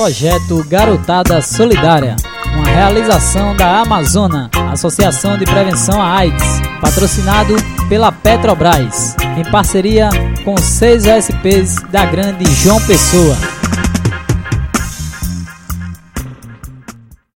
Projeto Garotada Solidária, uma realização da Amazona, Associação de Prevenção à AIDS, patrocinado pela Petrobras, em parceria com seis OSPs da Grande João Pessoa.